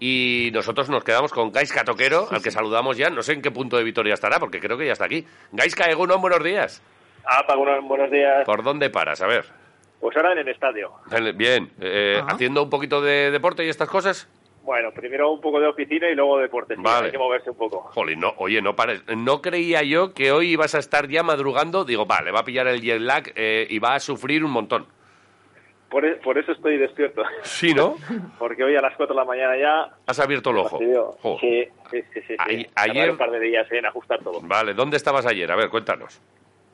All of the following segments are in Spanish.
y nosotros nos quedamos con Gaisca Toquero, al que saludamos ya. No sé en qué punto de Vitoria estará, porque creo que ya está aquí. Gaisca Egunon, buenos días. Ah, Pagunon, buenos días. ¿Por dónde paras? A ver. Pues ahora en el estadio. Bien, eh. ¿haciendo un poquito de deporte y estas cosas? Bueno, primero un poco de oficina y luego deporte. sí, Vale. Hay que moverse un poco. Jolín, no, oye, no pares. No creía yo que hoy ibas a estar ya madrugando. Digo, vale, va a pillar el jet lag eh, y va a sufrir un montón. Por, e- por eso estoy despierto. Sí, ¿no? Porque hoy a las 4 de la mañana ya... Has abierto el ojo. Sí, sí, sí. sí, sí. Ay- Tardar ayer- un par de días en ajustar todo. Vale, ¿dónde estabas ayer? A ver, cuéntanos.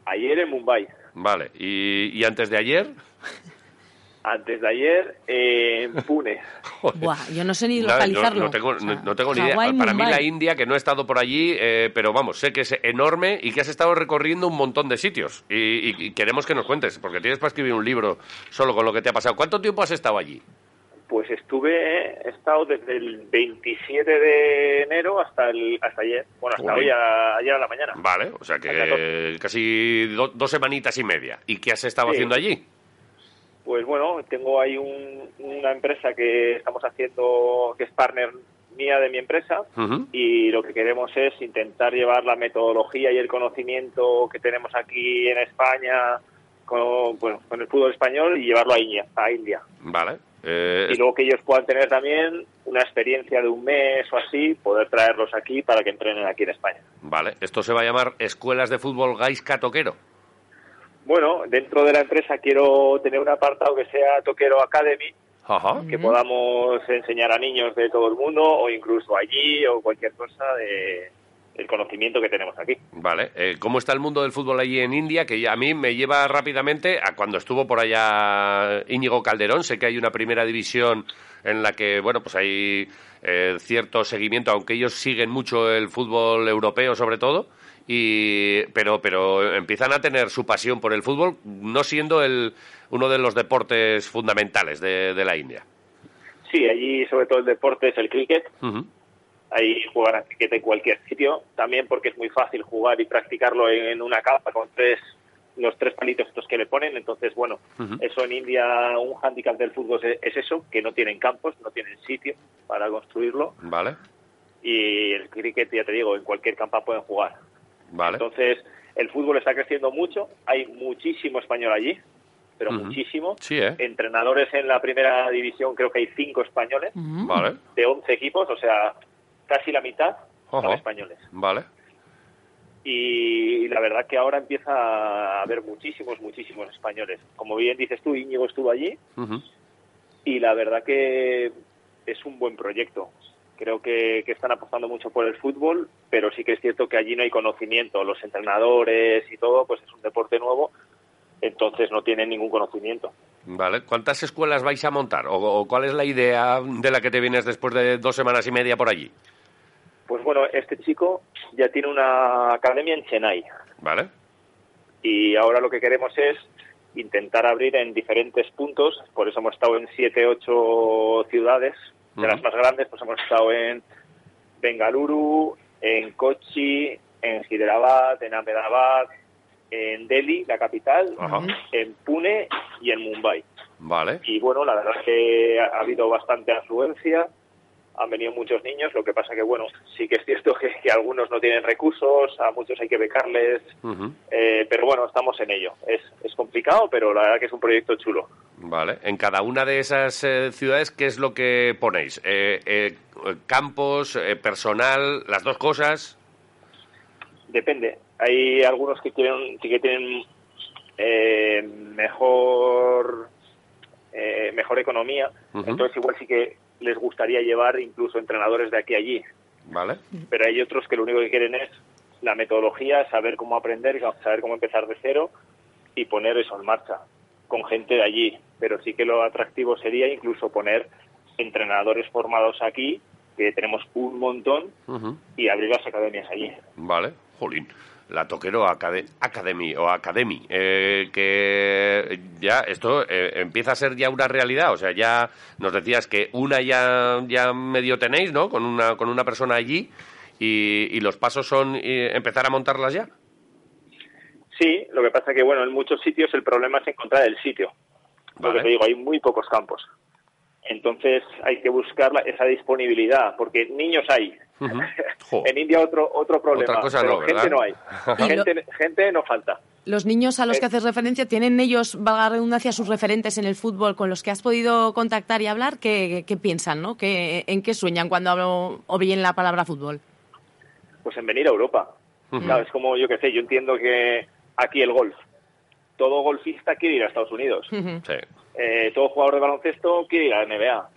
Ayer en Mumbai. Vale, ¿y, y antes de ayer? Antes de ayer en Pune. Joder. Buah, yo no sé ni Nada, localizarlo. No, no tengo, O sea, no- no tengo ni idea. Para mí la India, que no he estado por allí, eh, pero vamos, sé que es enorme y que has estado recorriendo un montón de sitios. Y, y- y queremos que nos cuentes, porque tienes para escribir un libro solo con lo que te ha pasado. ¿Cuánto tiempo has estado allí? Pues estuve, he estado desde el 27 de enero hasta el hasta ayer. Bueno, hasta Uy. hoy, a- ayer a la mañana. Vale, o sea que casi do- dos semanitas y media. ¿Y qué has estado Sí. haciendo allí? Pues bueno, tengo ahí un- una empresa que estamos haciendo, que es partner mía de mi empresa, y lo que queremos es intentar llevar la metodología y el conocimiento que tenemos aquí en España con, bueno, con el fútbol español y llevarlo a India. A India. Vale. Eh, Y luego que ellos puedan tener también una experiencia de un mes o así, poder traerlos aquí para que entrenen aquí en España. Vale, esto se va a llamar Escuelas de Fútbol Gaisca Toquero. Bueno, dentro de la empresa quiero tener un apartado que sea Toquero Academy, Ajá. que podamos enseñar a niños de todo el mundo o incluso allí o cualquier cosa de el conocimiento que tenemos aquí. Vale, eh, ¿cómo está el mundo del fútbol allí en India? Que ya a mí me lleva rápidamente a cuando estuvo por allá Íñigo Calderón. Sé que hay una primera división en la que, bueno, pues hay eh, cierto seguimiento, aunque ellos siguen mucho el fútbol europeo sobre todo. Y, pero, pero empiezan a tener su pasión por el fútbol, no siendo el, uno de los deportes fundamentales de, de la India. Sí, allí sobre todo el deporte es el cricket. Ahí juegan a cricket en cualquier sitio. También porque es muy fácil jugar y practicarlo en una capa con tres los tres palitos estos que le ponen. Entonces, bueno, eso en India, un hándicap del fútbol es, es eso, que no tienen campos, no tienen sitio para construirlo. Vale, Y el cricket, ya te digo, en cualquier campo pueden jugar. Vale. Entonces, el fútbol está creciendo mucho. Hay muchísimo español allí, pero muchísimo. Sí, ¿eh? Entrenadores en la primera división, creo que hay cinco españoles. Vale, de 11 equipos, o sea, casi la mitad son españoles. vale. Y, la verdad que ahora empieza a haber muchísimos, muchísimos españoles. Como bien dices tú, Íñigo estuvo allí y la verdad que es un buen proyecto. Creo que, que están apostando mucho por el fútbol, pero sí que es cierto que allí no hay conocimiento. Los entrenadores y todo, pues es un deporte nuevo, entonces no tienen ningún conocimiento. Vale, ¿cuántas escuelas vais a montar? ¿O, o cuál es la idea de la que te vienes después de dos semanas y media por allí? Pues bueno, este chico ya tiene una academia en Chennai ¿Vale? y ahora lo que queremos es intentar abrir en diferentes puntos, por eso hemos estado en siete, ocho ciudades, de las más grandes, pues hemos estado en Bengaluru, en Kochi, en Hyderabad, en Ahmedabad, en Delhi, la capital, en Pune y en Mumbai. Vale. Y bueno, la verdad es que ha habido bastante afluencia, han venido muchos niños, lo que pasa que bueno, sí que es cierto que, que algunos no tienen recursos, a muchos hay que becarles, eh, pero bueno, estamos en ello. Es, es complicado, pero la verdad que es un proyecto chulo. Vale. En cada una de esas eh, ciudades, ¿qué es lo que ponéis? Eh, eh, campos, eh, personal, las dos cosas. Depende. Hay algunos que quieren, que tienen eh, mejor eh, mejor economía, entonces igual sí que les gustaría llevar incluso entrenadores de aquí a allí. Vale. Pero hay otros que lo único que quieren es la metodología, saber cómo aprender, saber cómo empezar de cero y poner eso en marcha con gente de allí. Pero sí que lo atractivo sería incluso poner entrenadores formados aquí, que tenemos un montón, y abrir las academias allí. Vale. Jolín. La Toquero Acade- Academy o Academy, eh, que ya esto eh, empieza a ser ya una realidad. O sea, ya nos decías que una ya, ya medio tenéis, ¿no? Con una, con una persona allí y, y los pasos son eh, empezar a montarlas ya. Sí, lo que pasa que, bueno, en muchos sitios el problema es encontrar el sitio. Lo Vale. que te digo, hay muy pocos campos. Entonces hay que buscar la- esa disponibilidad, porque niños hay. En India otro otro problema, Otra cosa pero no, gente no hay. Gente, gente no falta. Los niños a los que Eh. haces referencia, ¿tienen ellos, valga la redundancia, sus referentes en el fútbol con los que has podido contactar y hablar? ¿Qué, qué piensan, no? ¿Qué, ¿En qué sueñan cuando hablo, oyen la palabra fútbol? Pues en venir a Europa. Claro, es como, yo qué sé, yo entiendo que aquí el golf. Todo golfista quiere ir a Estados Unidos. Sí. Eh, todo jugador de baloncesto quiere ir a la NBA.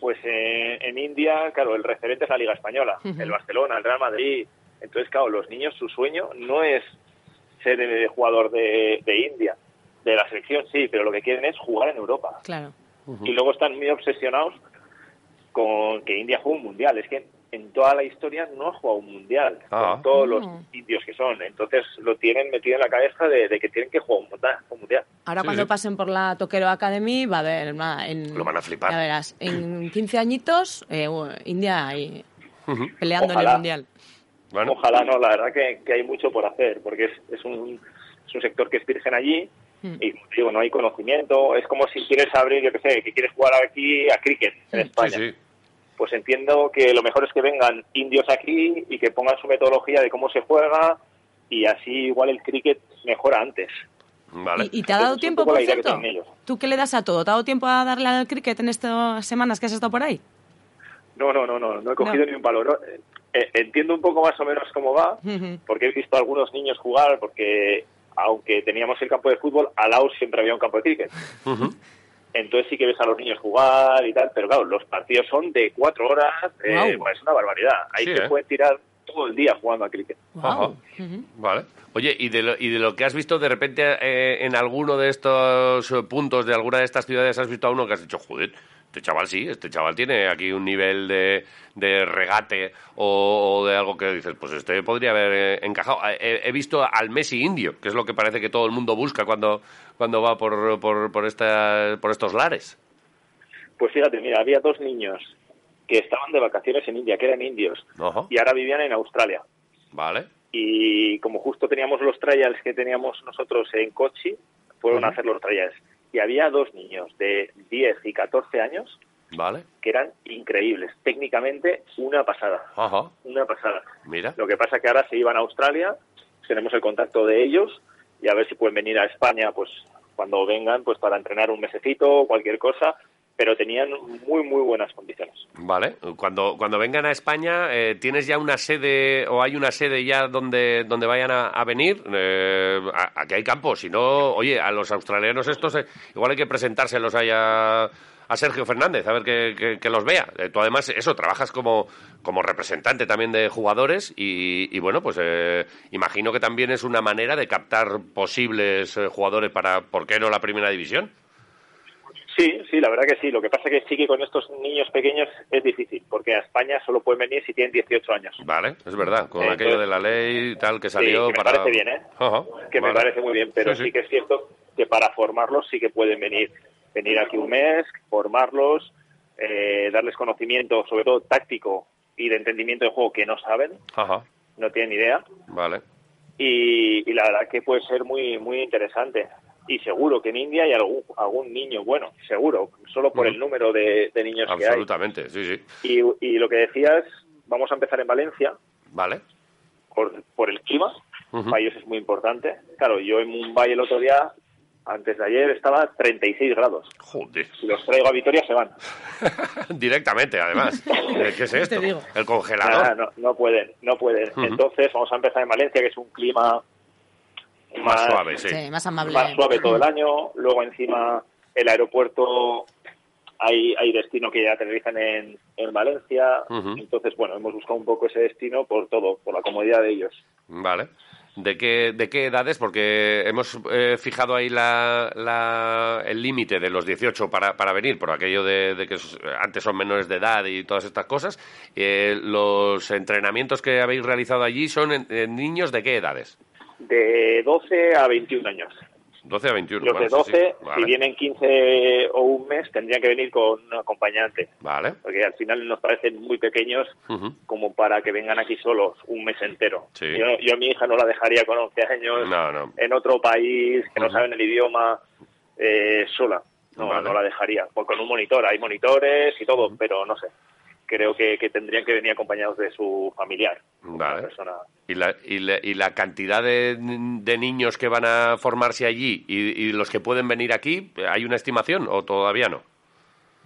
Pues eh, en India, claro, el referente es la Liga Española, el Barcelona, el Real Madrid. Entonces, claro, los niños, su sueño no es ser eh, jugador de, de India, de la selección, sí, pero lo que quieren es jugar en Europa. Claro. Y luego están muy obsesionados con que India juegue un mundial. Es que en toda la historia no ha jugado un mundial, Ah. con todos los Mm. indios que son. Entonces lo tienen metido en la cabeza de, de que tienen que jugar un mundial. Un mundial. Ahora Sí, cuando sí. pasen por la Toquero Academy va a haber... va, en, Lo van a flipar. Ya verás, en 15 añitos, eh, India ahí Ujú. peleando en el Mundial. Bueno, Ojalá no, la verdad que, que hay mucho por hacer, porque es, es, un, es un sector que es virgen allí Mm. y digo, no hay conocimiento. Es como si quieres abrir, yo qué sé, que quieres jugar aquí a cricket en España. sí, sí. Pues entiendo que lo mejor es que vengan indios aquí y que pongan su metodología de cómo se juega y así igual el cricket mejora antes. Vale. ¿Y, y te ha dado tiempo, por que cierto? ellos. ¿Tú qué le das a todo? ¿Te ha dado tiempo a darle al cricket en estas semanas que has estado por ahí? No, no, no, no, no he cogido No. ni un palo. ¿no? Eh, entiendo un poco más o menos cómo va, porque he visto a algunos niños jugar, porque aunque teníamos el campo de fútbol, al lado siempre había un campo de cricket. Ujú. Entonces sí que ves a los niños jugar y tal, pero claro, los partidos son de cuatro horas, eh, pues es una barbaridad. Ahí Sí, se ¿eh? puede tirar todo el día jugando a cricket. Ajá. Vale. Oye, ¿y de, lo, ¿y de lo que has visto de repente eh, en alguno de estos eh, puntos de alguna de estas ciudades has visto a uno que has dicho, joder, este chaval sí, este chaval tiene aquí un nivel de, de regate o, o de algo que dices, pues este podría haber eh, encajado. Eh, He, he visto al Messi indio, que es lo que parece que todo el mundo busca cuando, cuando va por, por, por, esta, por estos lares. Pues fíjate, mira, había dos niños que estaban de vacaciones en India, que eran indios, y ahora vivían en Australia. Vale. Y como justo teníamos los trials que teníamos nosotros en Kochi, fueron a hacer los trials. Y había dos niños de 10 y 14 años Vale. que eran increíbles. Técnicamente, una pasada. Ajá. Una pasada. Mira. Lo que pasa que ahora se iban a Australia, tenemos el contacto de ellos y a ver si pueden venir a España, pues cuando vengan, pues para entrenar un mesecito o cualquier cosa, pero tenían muy, muy buenas condiciones. Vale, cuando, cuando vengan a España, eh, ¿tienes ya una sede o hay una sede ya donde, donde vayan a, venir? Eh, aquí hay campo, si no, oye, a los australianos estos eh, igual hay que presentárselos ahí a, Sergio Fernández, a ver que, que- que los vea. Eh, tú además, eso, trabajas como, como representante también de jugadores y, y bueno, pues eh, imagino que también es una manera de captar posibles jugadores para, ¿por qué no la primera división? Sí, sí, la verdad que sí. Lo que pasa que sí que con estos niños pequeños es difícil, porque a España solo pueden venir si tienen 18 años. Vale, es verdad, con aquello de la ley y tal que Sí, salió que me para... parece bien, ¿eh? Que me parece muy bien, pero Sí, sí, sí. que es cierto que para formarlos sí que pueden venir, venir aquí un mes, formarlos, eh, darles conocimiento, sobre todo táctico y de entendimiento de juego que no saben, no tienen idea, vale. y, y la verdad que puede ser muy muy interesante. Y seguro que en India hay algún, algún niño bueno, seguro, solo por el número de, de niños que hay. Absolutamente, sí, sí. Y, y lo que decías, vamos a empezar en Valencia, Vale. por, por el clima, para ellos es muy importante. Claro, yo en Mumbai el otro día, antes de ayer, estaba a 36 grados. Joder. Si los traigo a Vitoria se van. Directamente, además. ¿Qué es esto? El Nada, congelador. no, no pueden, no pueden. Entonces vamos a empezar en Valencia, que es un clima Más suave, sí. Sí, más amable. más suave todo el año. Luego encima el aeropuerto hay, hay destino que ya aterrizan en, en Valencia. Entonces, bueno, hemos buscado un poco ese destino por todo, por la comodidad de ellos. Vale. ¿De qué, ¿De qué edades? Porque hemos eh, fijado ahí la, la- el límite de los 18 para, para venir, por aquello de, de que antes son menores de edad y todas estas cosas. Eh, ¿Los entrenamientos que habéis realizado allí son en- en niños de qué edades? De 12 a 21 años. 12 a 21. Los vale, de sí, 12, sí. Vale. si vienen 15 o un mes, tendrían que venir con un acompañante. Vale. Porque al final nos parecen muy pequeños Ujú. como para que vengan aquí solos un mes entero. Sí. Yo, yo a mi hija no la dejaría con 11 años No, no. en otro país, que no Ujú. saben el idioma, eh, sola. No, no la dejaría. Pues con un monitor, hay monitores y todo, pero no sé. Creo que, tendrían que venir acompañados de su familiar. Vale. ¿Y, la, y, la, cantidad de, niños que van a formarse allí y, los que pueden venir aquí, ¿hay una estimación o todavía no?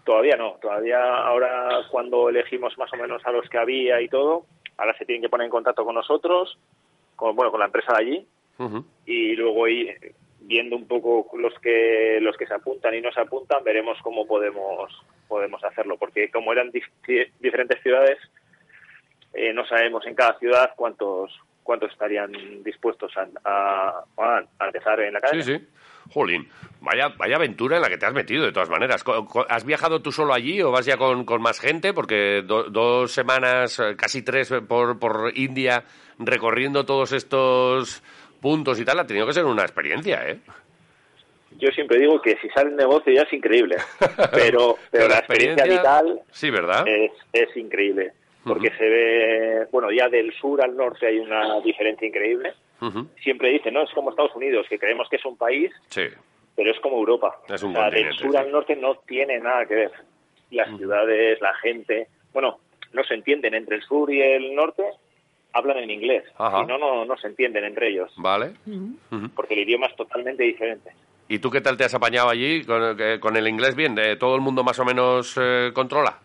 Todavía no. Todavía ahora cuando elegimos más o menos a los que había y todo, ahora se tienen que poner en contacto con nosotros, con, bueno, con la empresa de allí, y luego ir viendo un poco los que los que se apuntan y no se apuntan, veremos cómo podemos podemos hacerlo, porque como eran diferentes ciudades, eh, no sabemos en cada ciudad cuántos cuántos estarían dispuestos a, a, empezar en la calle. Sí, sí. Jolín, vaya, vaya aventura en la que te has metido, de todas maneras. ¿Has viajado tú solo allí o vas ya con, con más gente? Porque dos semanas, eh, casi tres eh, por, por India, recorriendo todos estos puntos y tal, ha tenido que ser una experiencia, ¿eh? Yo siempre digo que si sale el negocio ya es increíble, pero, pero la, experiencia, vital sí, ¿verdad? Es, es increíble, porque se ve, bueno, ya del sur al norte hay una diferencia increíble. Siempre dicen, no, es como Estados Unidos, que creemos que es un país, sí. pero es como Europa. Es un o sea, del sur al norte no tiene nada que ver. Las ciudades, la gente, bueno, no se entienden entre el sur y el norte, hablan en inglés. Si no, no, no se entienden entre ellos. Vale. Porque el idioma es totalmente diferente. ¿Y tú qué tal te has apañado allí con, eh, el inglés bien? ¿Todo el mundo más o menos eh, controla?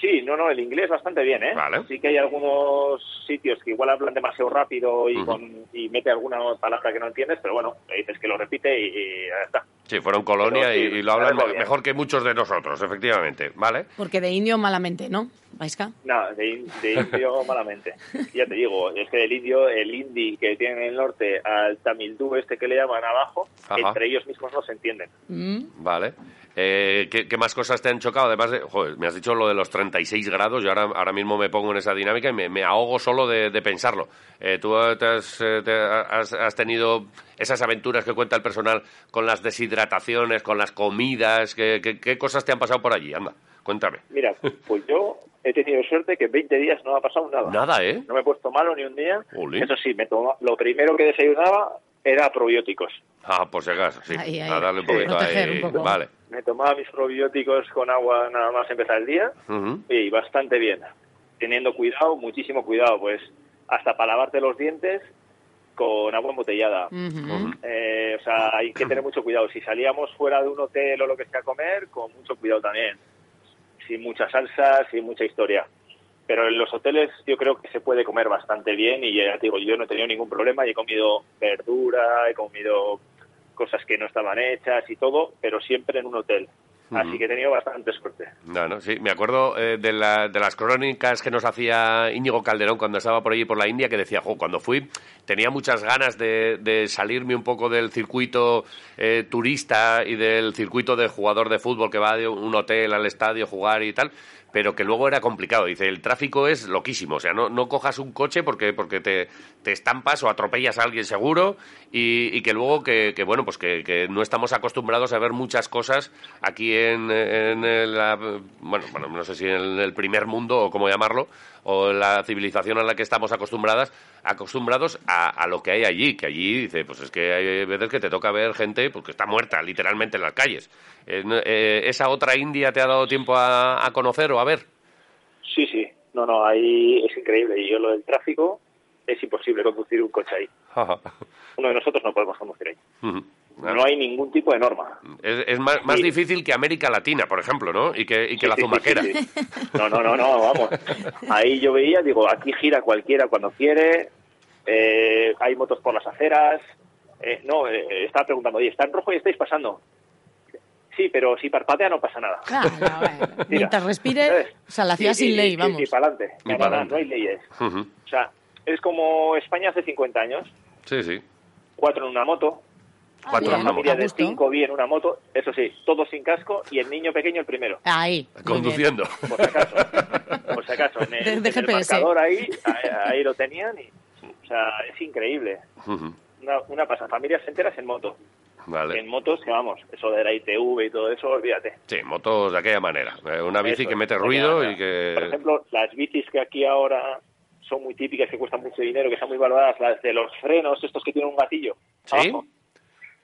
Sí, no, no, el inglés bastante bien, ¿eh? Sí que hay algunos sitios que igual hablan demasiado rápido y, con, y mete alguna palabra que no entiendes, pero bueno, le dices que lo repite y, ya está. Sí, fueron colonia y, lo hablan mejor que muchos de nosotros, efectivamente, ¿vale? Porque de indio malamente, ¿no, Vaiska? No, de, indio malamente. Ya te digo, es que del indio, el hindi que tienen en el norte, al tamildú este que le llaman abajo, entre ellos mismos no se entienden. Mm. Vale. Eh, ¿qué, más cosas te han chocado? Además, de, joder, me has dicho lo de los 36 grados, yo ahora, ahora mismo me pongo en esa dinámica y me, ahogo solo de, pensarlo. Eh, ¿Tú eh, has, has, tenido esas aventuras que cuenta el personal con las deshidrataciones, con las comidas? ¿Qué, qué, cosas te han pasado por allí? Anda, cuéntame. Mira, pues yo he tenido suerte que en 20 días no ha pasado nada. Nada, ¿eh? No me he puesto malo ni un día. Eso sí, me lo primero que desayunaba era probióticos. Ah, por si acaso, sí. a darle un poquito ahí. Vale. Me tomaba mis probióticos con agua nada más empezar el día y bastante bien. Teniendo cuidado, muchísimo cuidado, pues hasta para lavarte los dientes con agua embotellada. Eh, o sea, hay que tener mucho cuidado. Si salíamos fuera de un hotel o lo que sea a comer, con mucho cuidado también. Sin mucha salsa, sin mucha historia pero en los hoteles yo creo que se puede comer bastante bien y ya digo, yo no he tenido ningún problema y he comido verdura, he comido cosas que no estaban hechas y todo, pero siempre en un hotel. Así que he tenido bastante suerte. No, sí, me acuerdo eh, de, de, las crónicas que nos hacía Íñigo Calderón cuando estaba por allí por la India, que decía, jo, cuando fui tenía muchas ganas de, salirme un poco del circuito eh, turista y del circuito de jugador de fútbol que va de un hotel al estadio a jugar y tal, pero que luego era complicado. Dice, el tráfico es loquísimo, o sea, no, no cojas un coche porque, porque te, te estampas o atropellas a alguien seguro y, que luego que, bueno, pues que, no estamos acostumbrados a ver muchas cosas aquí en, en el, bueno, bueno, no sé si en el primer mundo o cómo llamarlo, o la civilización a la que estamos acostumbradas, acostumbrados a, lo que hay allí, que allí dice, pues es que hay veces que te toca ver gente porque está muerta literalmente en las calles. Eh, eh, ¿Esa otra India te ha dado tiempo a, conocer o a ver? Sí, sí, no, no, ahí es increíble. Y yo lo del tráfico, es imposible conducir un coche ahí. Uno de nosotros no podemos conducir ahí. No hay ningún tipo de norma. Es, más, más difícil que América Latina, por ejemplo, ¿no? Y que, y que la zumaquera. no, no, no, no, vamos. Ahí yo veía, digo, aquí gira cualquiera cuando quiere, eh, hay motos por las aceras. Eh, no, eh, estaba preguntando, oye, ¿está en rojo y estáis pasando? Sí, pero si parpadea no pasa nada. Claro, Mientras respire, o sea, la ciudad sin ley, vamos. Y, para adelante. No, hay leyes. O sea, es como España hace 50 años. Sí, sí. Cuatro en una moto, Cuatro una familia de cinco vi en una moto, eso sí, todos sin casco y el niño pequeño el primero. Ahí. Conduciendo. Por si acaso. Por si acaso. En el, marcador ahí, ahí, lo tenían y, o sea, es increíble. una, una pasa, familias enteras en moto. Vale. En motos, que vamos, eso de la ITV y todo eso, olvídate. Sí, motos de aquella manera. Eh, una bici que mete ruido y que... Por ejemplo, las bicis que aquí ahora son muy típicas, que cuestan mucho dinero, que están muy valoradas, las de los frenos, estos que tienen un gatillo. ¿Sí?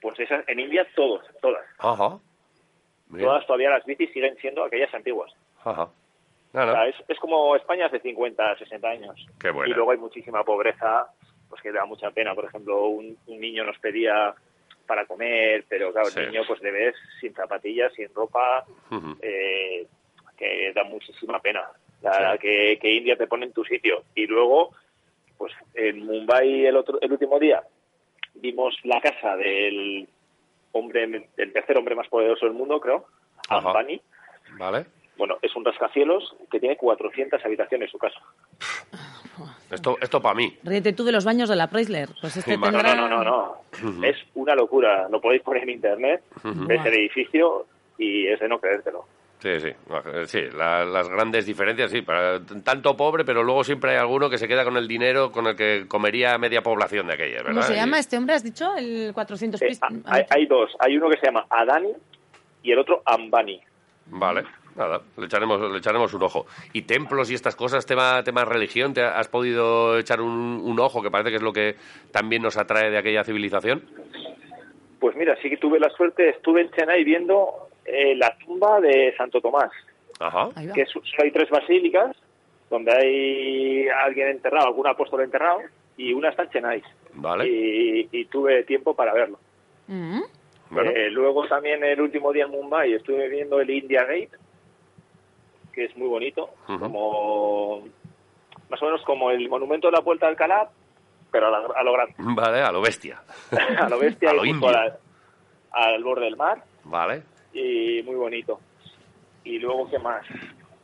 Pues esas, en India todos, todas. Ajá. todas todavía las bicis siguen siendo aquellas antiguas. Ajá. es, es, como España hace 50, 60 años. Qué y luego hay muchísima pobreza, pues que da mucha pena. Por ejemplo, un, niño nos pedía para comer, pero claro, el niño pues le ves sin zapatillas, sin ropa, eh, que da muchísima pena. La, que, que India te pone en tu sitio. Y luego, pues en Mumbai el, otro, el último día vimos la casa del hombre, el tercer hombre más poderoso del mundo, creo, Ambani. Vale. Bueno, es un rascacielos que tiene 400 habitaciones su casa. Esto, esto para mí. Ríete tú de los baños de la Preisler. Pues este no, no, no, no. Es una locura. Lo podéis poner en internet, ves el edificio y es de no creértelo. Sí, sí, sí las grandes diferencias, sí, para, tanto pobre, pero luego siempre hay alguno que se queda con el dinero con el que comería media población de aquella, ¿verdad? ¿Cómo se llama este hombre, has dicho? El 400 eh, hay, dos, hay uno que se llama Adani y el otro Ambani. Vale, nada, le echaremos, le echaremos un ojo. ¿Y templos y estas cosas, tema, tema religión, te has podido echar un, un ojo, que parece que es lo que también nos atrae de aquella civilización? Pues mira, sí que tuve la suerte, estuve en Chennai viendo eh, la tumba de Santo Tomás, Ajá. que solo hay tres basílicas donde hay alguien enterrado, algún apóstol enterrado, y una está en Chennai. Vale. Y, tuve tiempo para verlo. Mm. Eh, luego también el último día en Mumbai estuve viendo el India Gate, que es muy bonito, como más o menos como el monumento de la Puerta del Alcalá, pero a, lo grande. Vale, a lo bestia. a lo bestia, a lo al borde del mar. Vale y muy bonito. Y luego, ¿qué más?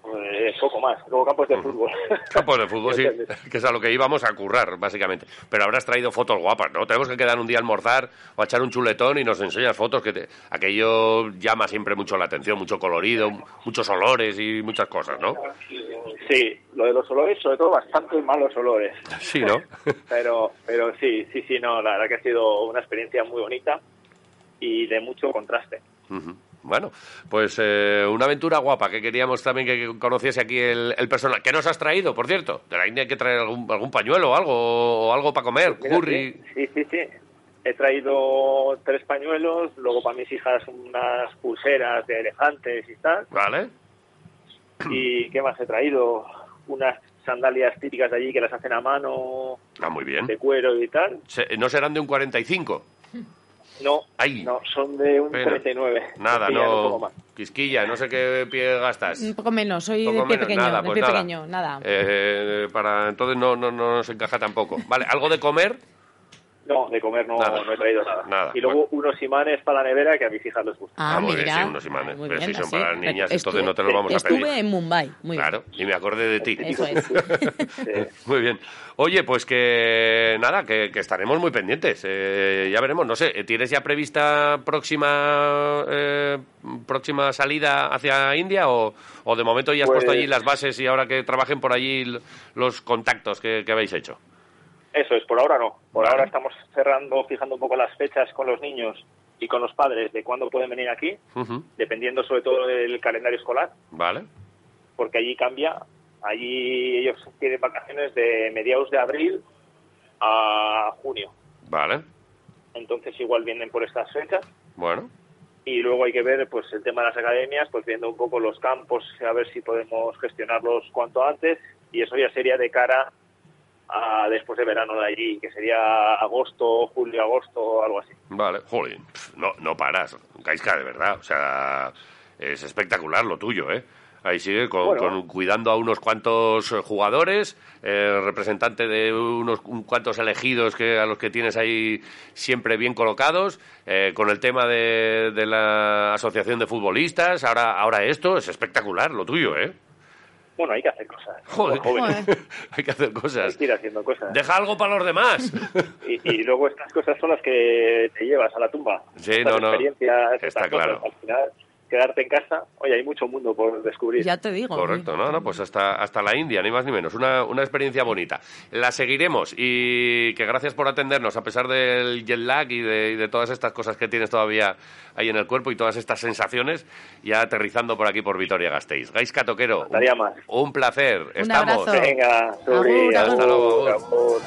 Pues poco más. Luego campos de fútbol. Campos de fútbol, sí. que es a lo que íbamos a currar, básicamente. Pero habrás traído fotos guapas, ¿no? Tenemos que quedar un día a almorzar o a echar un chuletón y nos enseñas fotos que aquello llama siempre mucho la atención, mucho colorido, muchos olores y muchas cosas, ¿no? Sí, lo de los olores, sobre todo bastante malos olores. Sí, ¿no? pero, pero sí, sí, sí, no, la verdad que ha sido una experiencia muy bonita y de mucho contraste. Bueno, pues eh, una aventura guapa que queríamos también que conociese aquí el, el, personal. ¿Qué nos has traído, por cierto? De la India hay que traer algún, algún pañuelo o algo, o algo para comer, curry. Sí, sí, sí. He traído tres pañuelos, luego para mis hijas unas pulseras de elefantes y tal. Vale. ¿Y qué más he traído? Unas sandalias típicas de allí que las hacen a mano. Ah, muy bien. De cuero y tal. ¿No serán de un 45? No, no, son de un 39. Nada, no. Quisquilla, no sé qué pie gastas. Un poco menos, soy de pie pequeño, nada, de pues pie nada. pequeño, nada. Eh, para entonces no, no, no nos encaja tampoco. Vale, ¿algo de comer? No, de comer no, no he traído nada. y luego unos imanes para la nevera que a mis hijas les gustan. Ah, ah mira. sí, unos imanes. Muy bien, si son para las niñas, entonces no te los vamos a pedir. Estuve en Mumbai, muy claro, y me acordé de ti. Eso es. Muy bien. Oye, pues que nada, que, estaremos muy pendientes. Eh, ya veremos, no sé, ¿tienes ya prevista próxima eh, próxima salida hacia India o, o de momento ya has puesto allí pues las bases y ahora que trabajen por allí los contactos que habéis hecho? Eso es, por ahora no. Por ahora estamos cerrando, fijando un poco las fechas con los niños y con los padres de cuándo pueden venir aquí, dependiendo sobre todo del calendario escolar. Vale. Porque allí cambia. Allí ellos tienen vacaciones de mediados de abril a junio. Vale. Entonces igual vienen por estas fechas. Bueno. Y luego hay que ver pues el tema de las academias, pues viendo un poco los campos, a ver si podemos gestionarlos cuanto antes. Y eso ya sería de cara después de verano de allí, que sería agosto, julio, agosto, algo así. Vale, joder, no, no paras, Gaisca, de verdad, o sea, es espectacular lo tuyo, ¿eh? Ahí sigue con, cuidando a unos cuantos jugadores, eh, representante de unos cuantos elegidos que a los que tienes ahí siempre bien colocados, eh, con el tema de, de, la asociación de futbolistas, ahora ahora esto es espectacular lo tuyo, ¿eh? Bueno, hay que hacer cosas. Joder, hay que hacer cosas. Hay que ir haciendo cosas. Deja algo para los demás. y, luego estas cosas son las que te llevas a la tumba. Sí, no, no. Está claro. al final quedarte en casa, oye, hay mucho mundo por descubrir. Ya te digo. Correcto, no, no, pues hasta, hasta la India, ni más ni menos. Una, una experiencia bonita. La seguiremos y que gracias por atendernos, a pesar del jet lag y de, de todas estas cosas que tienes todavía ahí en el cuerpo y todas estas sensaciones, ya aterrizando por aquí por Vitoria-Gasteiz. Gais Catoquero, un, un, placer. Un Estamos. Abrazo. Venga, Hasta luego.